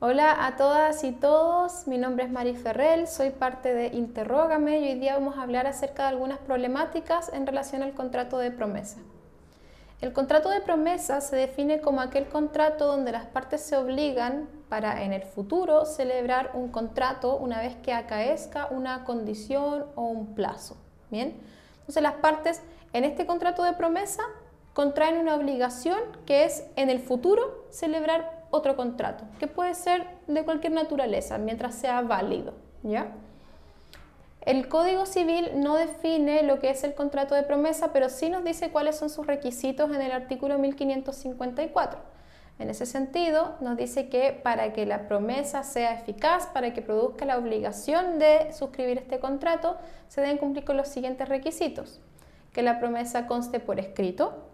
Hola a todas y todos, mi nombre es Mari Ferrell, soy parte de Interrógame y hoy día vamos a hablar acerca de algunas problemáticas en relación al contrato de promesa. El contrato de promesa se define como aquel contrato donde las partes se obligan para en el futuro celebrar un contrato una vez que acaezca una condición o un plazo. Bien, entonces las partes en este contrato de promesa contraen una obligación que es en el futuro celebrar otro contrato, que puede ser de cualquier naturaleza, mientras sea válido. ¿ya? El Código Civil no define lo que es el contrato de promesa, pero sí nos dice cuáles son sus requisitos en el artículo 1554. En ese sentido, nos dice que para que la promesa sea eficaz, para que produzca la obligación de suscribir este contrato, se deben cumplir con los siguientes requisitos. Que la promesa conste por escrito,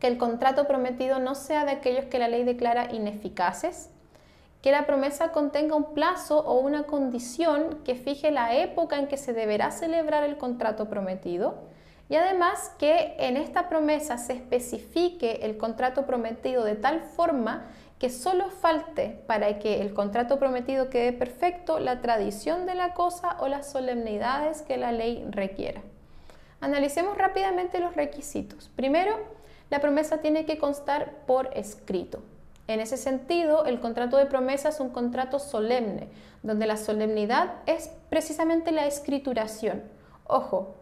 que el contrato prometido no sea de aquellos que la ley declara ineficaces, que la promesa contenga un plazo o una condición que fije la época en que se deberá celebrar el contrato prometido y además que en esta promesa se especifique el contrato prometido de tal forma que solo falte para que el contrato prometido quede perfecto la tradición de la cosa o las solemnidades que la ley requiera. Analicemos rápidamente los requisitos. Primero, la promesa tiene que constar por escrito. En ese sentido, el contrato de promesa es un contrato solemne, donde la solemnidad es precisamente la escrituración. Ojo,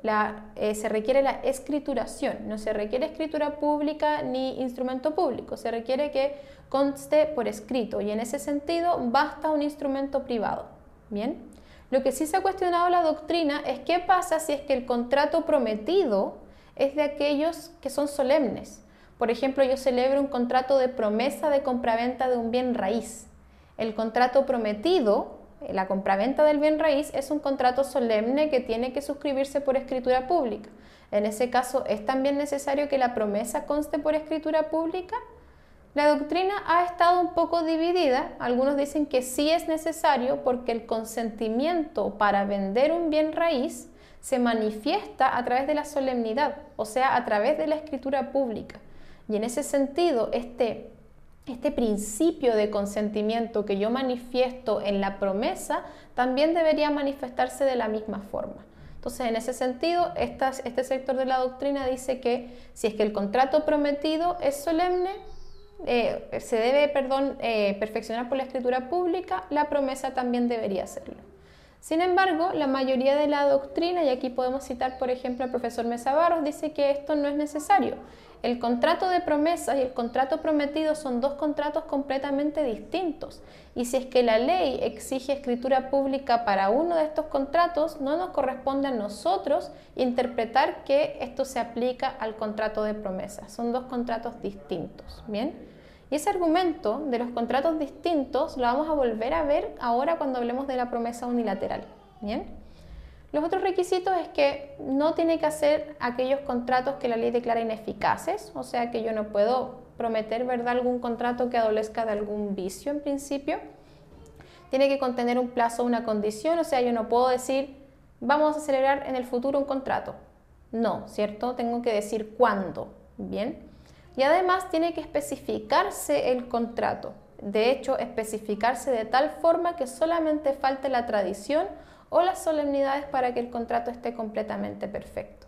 eh, se requiere la escrituración, no se requiere escritura pública ni instrumento público, se requiere que conste por escrito y en ese sentido basta un instrumento privado. Bien, lo que sí se ha cuestionado la doctrina es qué pasa si es que el contrato prometido es de aquellos que son solemnes. Por ejemplo, yo celebro un contrato de promesa de compraventa de un bien raíz. El contrato prometido, eh, la compraventa del bien raíz, es un contrato solemne que tiene que suscribirse por escritura pública. En ese caso, ¿es también necesario que la promesa conste por escritura pública? La doctrina ha estado un poco dividida. Algunos dicen que sí es necesario porque el consentimiento para vender un bien raíz se manifiesta a través de la solemnidad, o sea, a través de la escritura pública. Y en ese sentido, este, este principio de consentimiento que yo manifiesto en la promesa también debería manifestarse de la misma forma. Entonces, en ese sentido, este sector de la doctrina dice que si es que el contrato prometido es solemne, eh, se debe, perdón, eh, perfeccionar por la escritura pública, la promesa también debería hacerlo. Sin embargo, la mayoría de la doctrina, y aquí podemos citar por ejemplo al profesor Mesa Barros, dice que esto no es necesario. El contrato de promesas y el contrato prometido son dos contratos completamente distintos. Y si es que la ley exige escritura pública para uno de estos contratos, no nos corresponde a nosotros interpretar que esto se aplica al contrato de promesas. Son dos contratos distintos. Bien. Y ese argumento de los contratos distintos lo vamos a volver a ver ahora cuando hablemos de la promesa unilateral. Bien. Los otros requisitos es que no tiene que hacer aquellos contratos que la ley declara ineficaces, o sea que yo no puedo prometer ¿verdad? algún contrato que adolezca de algún vicio en principio. Tiene que contener un plazo, una condición, o sea, yo no puedo decir vamos a celebrar en el futuro un contrato. No, ¿cierto? Tengo que decir cuándo. Bien. Y además tiene que especificarse el contrato. De hecho, especificarse de tal forma que solamente falte la tradición o las solemnidades para que el contrato esté completamente perfecto.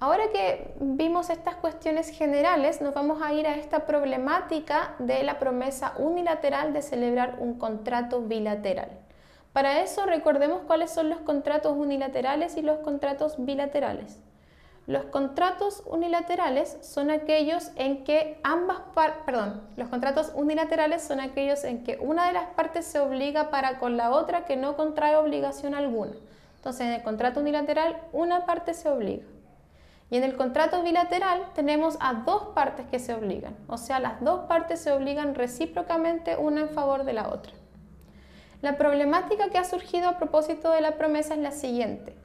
Ahora que vimos estas cuestiones generales, nos vamos a ir a esta problemática de la promesa unilateral de celebrar un contrato bilateral. Para eso recordemos cuáles son los contratos unilaterales y los contratos bilaterales. Los contratos unilaterales son aquellos en que ambas perdón, los contratos unilaterales son aquellos en que una de las partes se obliga para con la otra que no contrae obligación alguna. Entonces, en el contrato unilateral una parte se obliga. Y en el contrato bilateral tenemos a dos partes que se obligan, o sea, las dos partes se obligan recíprocamente una en favor de la otra. La problemática que ha surgido a propósito de la promesa es la siguiente.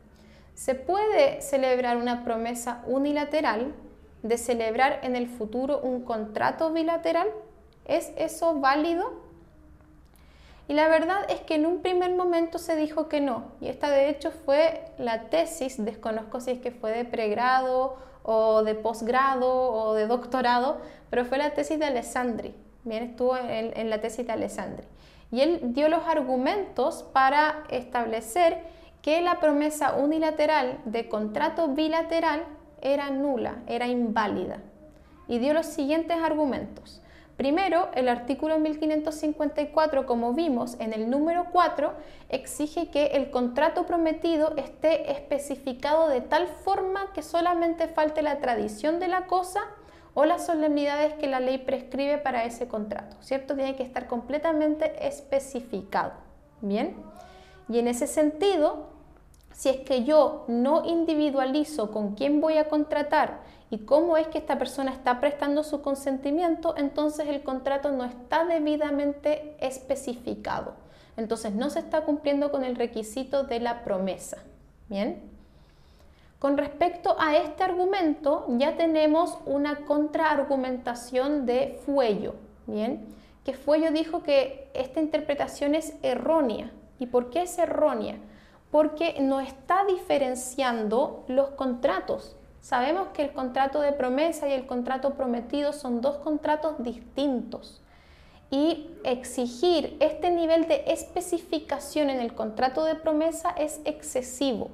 Se puede celebrar una promesa unilateral de celebrar en el futuro un contrato bilateral. ¿Es eso válido? Y la verdad es que en un primer momento se dijo que no. Y esta de hecho fue la tesis, desconozco si es que fue de pregrado o de posgrado o de doctorado, pero fue la tesis de Alessandri. Bien, estuvo en, la tesis de Alessandri. Y él dio los argumentos para establecer que la promesa unilateral de contrato bilateral era nula, era inválida. Y dio los siguientes argumentos. Primero, el artículo 1554, como vimos en el número 4, exige que el contrato prometido esté especificado de tal forma que solamente falte la tradición de la cosa o las solemnidades que la ley prescribe para ese contrato, ¿cierto? Tiene que estar completamente especificado, ¿bien? Y en ese sentido, si es que yo no individualizo con quién voy a contratar y cómo es que esta persona está prestando su consentimiento, entonces el contrato no está debidamente especificado. Entonces no se está cumpliendo con el requisito de la promesa. Bien. Con respecto a este argumento, ya tenemos una contraargumentación de Fuello, ¿bien? Que Fuello dijo que esta interpretación es errónea. ¿Y por qué es errónea? Porque no está diferenciando los contratos. Sabemos que el contrato de promesa y el contrato prometido son dos contratos distintos. Y exigir este nivel de especificación en el contrato de promesa es excesivo.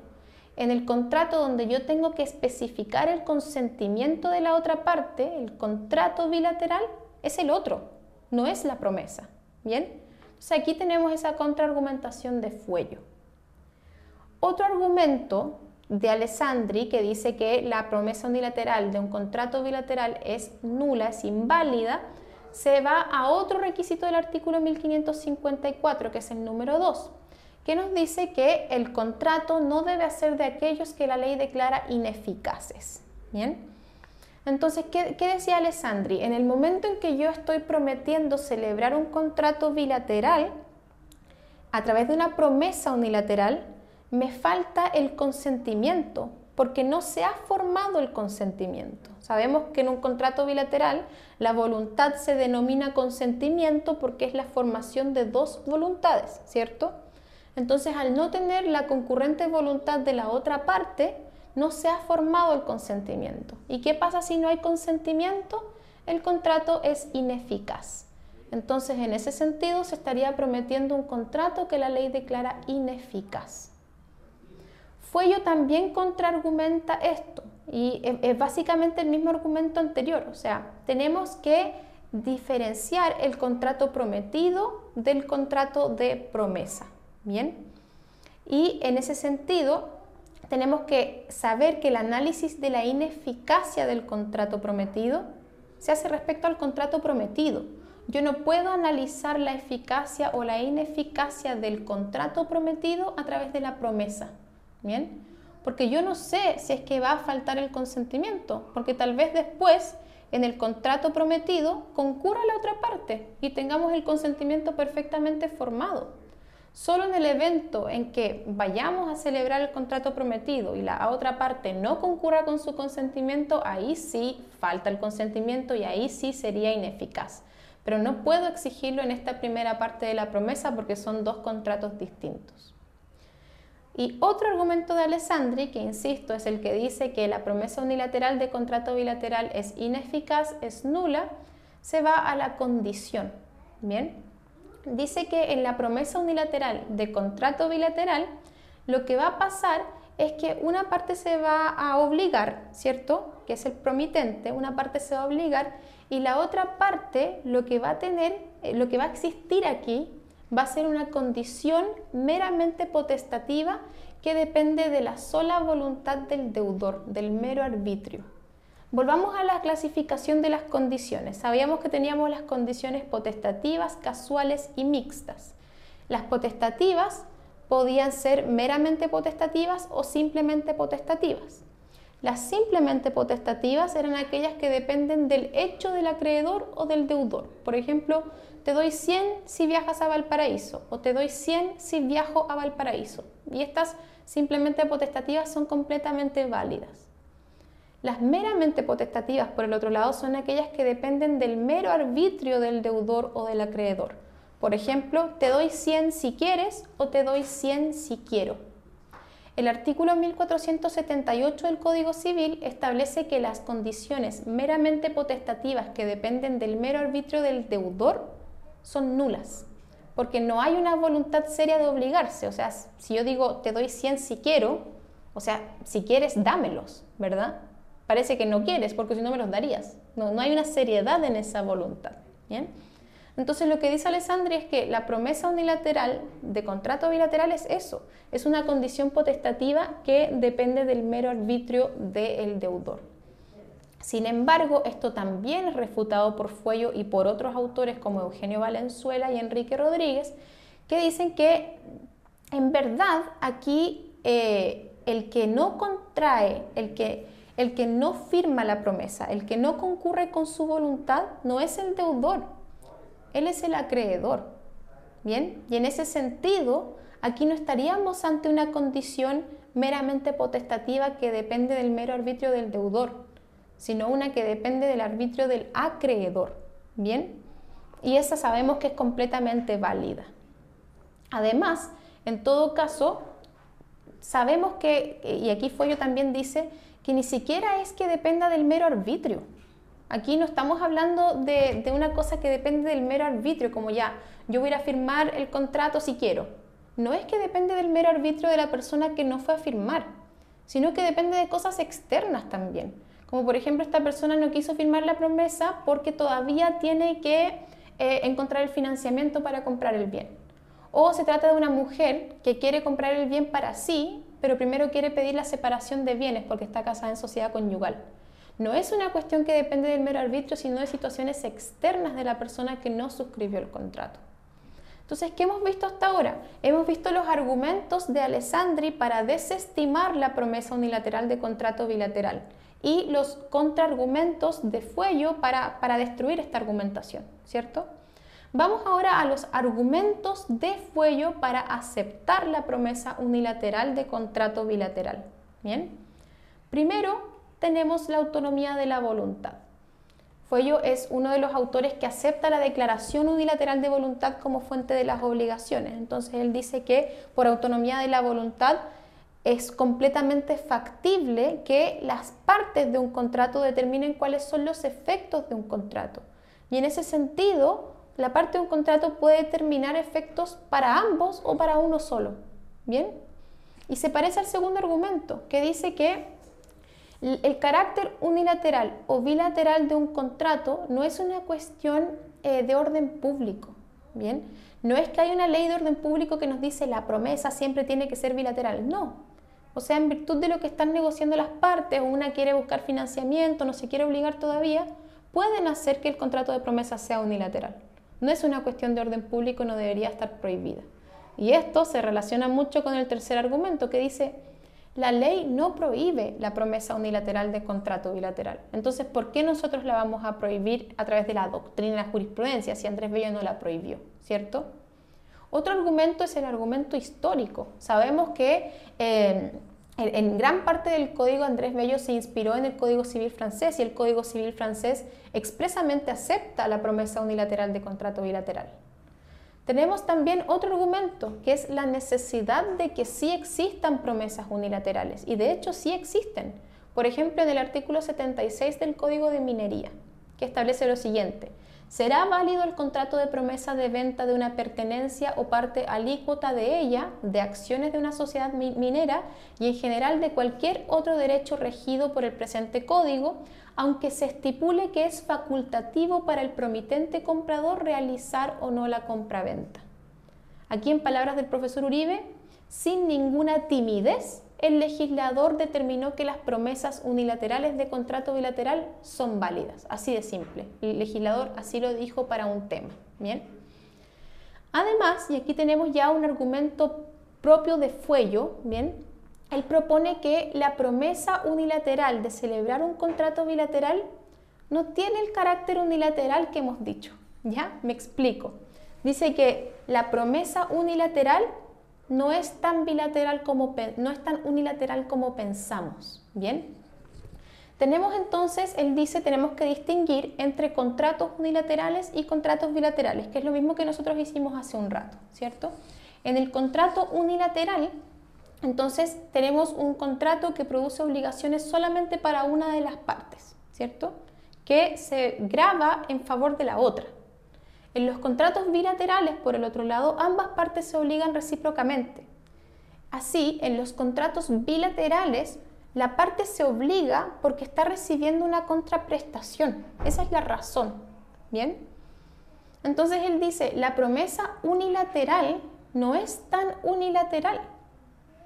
En el contrato donde yo tengo que especificar el consentimiento de la otra parte, el contrato bilateral, es el otro, no es la promesa. ¿Bien? Entonces aquí tenemos esa contraargumentación de fuello. Otro argumento de Alessandri que dice que la promesa unilateral de un contrato bilateral es nula, es inválida, se va a otro requisito del artículo 1554, que es el número 2, que nos dice que el contrato no debe ser de aquellos que la ley declara ineficaces. Bien. Entonces, ¿qué, ¿qué, decía Alessandri? En el momento en que yo estoy prometiendo celebrar un contrato bilateral, a través de una promesa unilateral, me falta el consentimiento, porque no se ha formado el consentimiento. Sabemos que en un contrato bilateral la voluntad se denomina consentimiento porque es la formación de dos voluntades, ¿cierto? Entonces, al no tener la concurrente voluntad de la otra parte, no se ha formado el consentimiento. ¿Y qué pasa si no hay consentimiento? El contrato es ineficaz. Entonces, en ese sentido, se estaría prometiendo un contrato que la ley declara ineficaz. Fuello también contraargumenta esto y es, básicamente el mismo argumento anterior, o sea, tenemos que diferenciar el contrato prometido del contrato de promesa, ¿bien? Y en ese sentido, tenemos que saber que el análisis de la ineficacia del contrato prometido se hace respecto al contrato prometido. Yo no puedo analizar la eficacia o la ineficacia del contrato prometido a través de la promesa. ¿Bien? Porque yo no sé si es que va a faltar el consentimiento, porque tal vez después en el contrato prometido concurra la otra parte y tengamos el consentimiento perfectamente formado. Solo en el evento en que vayamos a celebrar el contrato prometido y la otra parte no concurra con su consentimiento, ahí sí falta el consentimiento y ahí sí sería ineficaz. Pero no puedo exigirlo en esta primera parte de la promesa porque son dos contratos distintos. Y otro argumento de Alessandri, que insisto es el que dice que la promesa unilateral de contrato bilateral es ineficaz, es nula, se va a la condición. Bien, dice que en la promesa unilateral de contrato bilateral, lo que va a pasar es que una parte se va a obligar, ¿cierto? Que es el promitente, una parte se va a obligar y la otra parte lo que va a tener, eh, lo que va a existir aquí va a ser una condición meramente potestativa que depende de la sola voluntad del deudor, del mero arbitrio. Volvamos a la clasificación de las condiciones. Sabíamos que teníamos las condiciones potestativas, casuales y mixtas. Las potestativas podían ser meramente potestativas o simplemente potestativas. Las simplemente potestativas eran aquellas que dependen del hecho del acreedor o del deudor. Por ejemplo, te doy 100 si viajas a Valparaíso o te doy 100 si viajo a Valparaíso. Y estas simplemente potestativas son completamente válidas. Las meramente potestativas, por el otro lado, son aquellas que dependen del mero arbitrio del deudor o del acreedor. Por ejemplo, te doy 100 si quieres o te doy 100 si quiero. el artículo 1478 del Código Civil establece que las condiciones meramente potestativas que dependen del mero arbitrio del deudor son nulas, porque no hay una voluntad seria de obligarse. O sea, si yo digo te doy 100 si quiero, o sea, si quieres, dámelos, ¿verdad? Parece que no quieres, porque si no me los darías. No, no hay una seriedad en esa voluntad. ¿bien? Entonces lo que dice Alessandri es que la promesa unilateral de contrato bilateral es eso, es una condición potestativa que depende del mero arbitrio del deudor. Sin embargo, esto también es refutado por Fuello y por otros autores como Eugenio Valenzuela y Enrique Rodríguez, que dicen que en verdad aquí eh, el que no contrae, el que, el que no firma la promesa, el que no concurre con su voluntad, no es el deudor, él es el acreedor. Bien, y en ese sentido, aquí no estaríamos ante una condición meramente potestativa que depende del mero arbitrio del deudor, sino una que depende del arbitrio del acreedor. Bien, y esa sabemos que es completamente válida. Además, en todo caso, sabemos que, y aquí Follo también dice, que ni siquiera es que dependa del mero arbitrio, Aquí no estamos hablando de, una cosa que depende del mero arbitrio, como ya, yo voy a firmar el contrato si quiero. No es que depende del mero arbitrio de la persona que no fue a firmar, sino que depende de cosas externas también. Como por ejemplo, esta persona no quiso firmar la promesa porque todavía tiene que eh, encontrar el financiamiento para comprar el bien. O se trata de una mujer que quiere comprar el bien para sí, pero primero quiere pedir la separación de bienes porque está casada en sociedad conyugal no es una cuestión que depende del mero arbitrio, sino de situaciones externas de la persona que no suscribió el contrato. Entonces, ¿qué hemos visto hasta ahora? Hemos visto los argumentos de Alessandri para desestimar la promesa unilateral de contrato bilateral y los contraargumentos de Fuello para, para destruir esta argumentación, ¿cierto? Vamos ahora a los argumentos de Fuello para aceptar la promesa unilateral de contrato bilateral. Bien, primero tenemos la autonomía de la voluntad. Fuello es uno de los autores que acepta la declaración unilateral de voluntad como fuente de las obligaciones. Entonces él dice que por autonomía de la voluntad es completamente factible que las partes de un contrato determinen cuáles son los efectos de un contrato. Y en ese sentido, la parte de un contrato puede determinar efectos para ambos o para uno solo. ¿Bien? Y se parece al segundo argumento, que dice que el carácter unilateral o bilateral de un contrato no es una cuestión eh, de orden público, ¿bien? No es que hay una ley de orden público que nos dice la promesa siempre tiene que ser bilateral, no. O sea, en virtud de lo que están negociando las partes, una quiere buscar financiamiento, no se quiere obligar todavía, pueden hacer que el contrato de promesa sea unilateral. No es una cuestión de orden público, no debería estar prohibida. Y esto se relaciona mucho con el tercer argumento que dice, la ley no prohíbe la promesa unilateral de contrato bilateral. Entonces, ¿por qué nosotros la vamos a prohibir a través de la doctrina la jurisprudencia si Andrés Bello no la prohibió? ¿Cierto? Otro argumento es el argumento histórico. Sabemos que eh, en gran parte del código Andrés Bello se inspiró en el Código Civil francés y el Código Civil francés expresamente acepta la promesa unilateral de contrato bilateral. Tenemos también otro argumento, que es la necesidad de que sí existan promesas unilaterales. Y de hecho sí existen. Por ejemplo, en el artículo 76 del Código de Minería, que establece lo siguiente. Será válido el contrato de promesa de venta de una pertenencia o parte alícuota de ella, de acciones de una sociedad minera y en general de cualquier otro derecho regido por el presente código, aunque se estipule que es facultativo para el promitente comprador realizar o no la compraventa. Aquí en palabras del profesor Uribe, sin ninguna timidez, el legislador determinó que las promesas unilaterales de contrato bilateral son válidas, así de simple. El legislador así lo dijo para un tema. Bien. Además, y aquí tenemos ya un argumento propio de Fuello, bien, él propone que la promesa unilateral de celebrar un contrato bilateral no tiene el carácter unilateral que hemos dicho. ¿Ya? Me explico. Dice que la promesa unilateral no es tan bilateral como no es tan unilateral como pensamos, ¿bien? Tenemos entonces, él dice, tenemos que distinguir entre contratos unilaterales y contratos bilaterales, que es lo mismo que nosotros hicimos hace un rato, ¿cierto? En el contrato unilateral entonces tenemos un contrato que produce obligaciones solamente para una de las partes, ¿cierto? Que se graba en favor de la otra. En los contratos bilaterales, por el otro lado, ambas partes se obligan recíprocamente. Así, en los contratos bilaterales, la parte se obliga porque está recibiendo una contraprestación. Esa es la razón. ¿Bien? Entonces él dice, la promesa unilateral no es tan unilateral.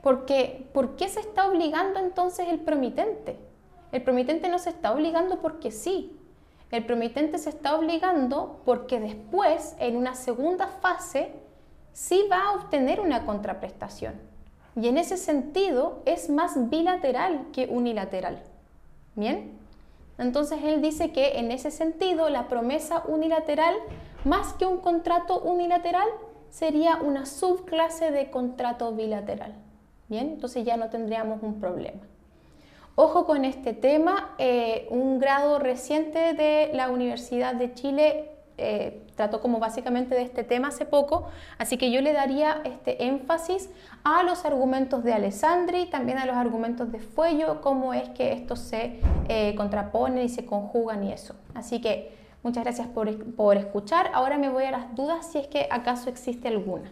Porque, ¿por qué se está obligando entonces el promitente? El promitente no se está obligando porque sí. El promitente se está obligando porque después, en una segunda fase, sí va a obtener una contraprestación. Y en ese sentido es más bilateral que unilateral. ¿Bien? Entonces él dice que en ese sentido la promesa unilateral, más que un contrato unilateral, sería una subclase de contrato bilateral. Bien, entonces ya no tendríamos un problema. Ojo con este tema, eh, un grado reciente de la Universidad de Chile eh, trató como básicamente de este tema hace poco, así que yo le daría este énfasis a los argumentos de Alessandri, también a los argumentos de Fuello, cómo es que estos se eh, contraponen y se conjugan y eso. Así que muchas gracias por, por escuchar. Ahora me voy a las dudas si es que acaso existe alguna.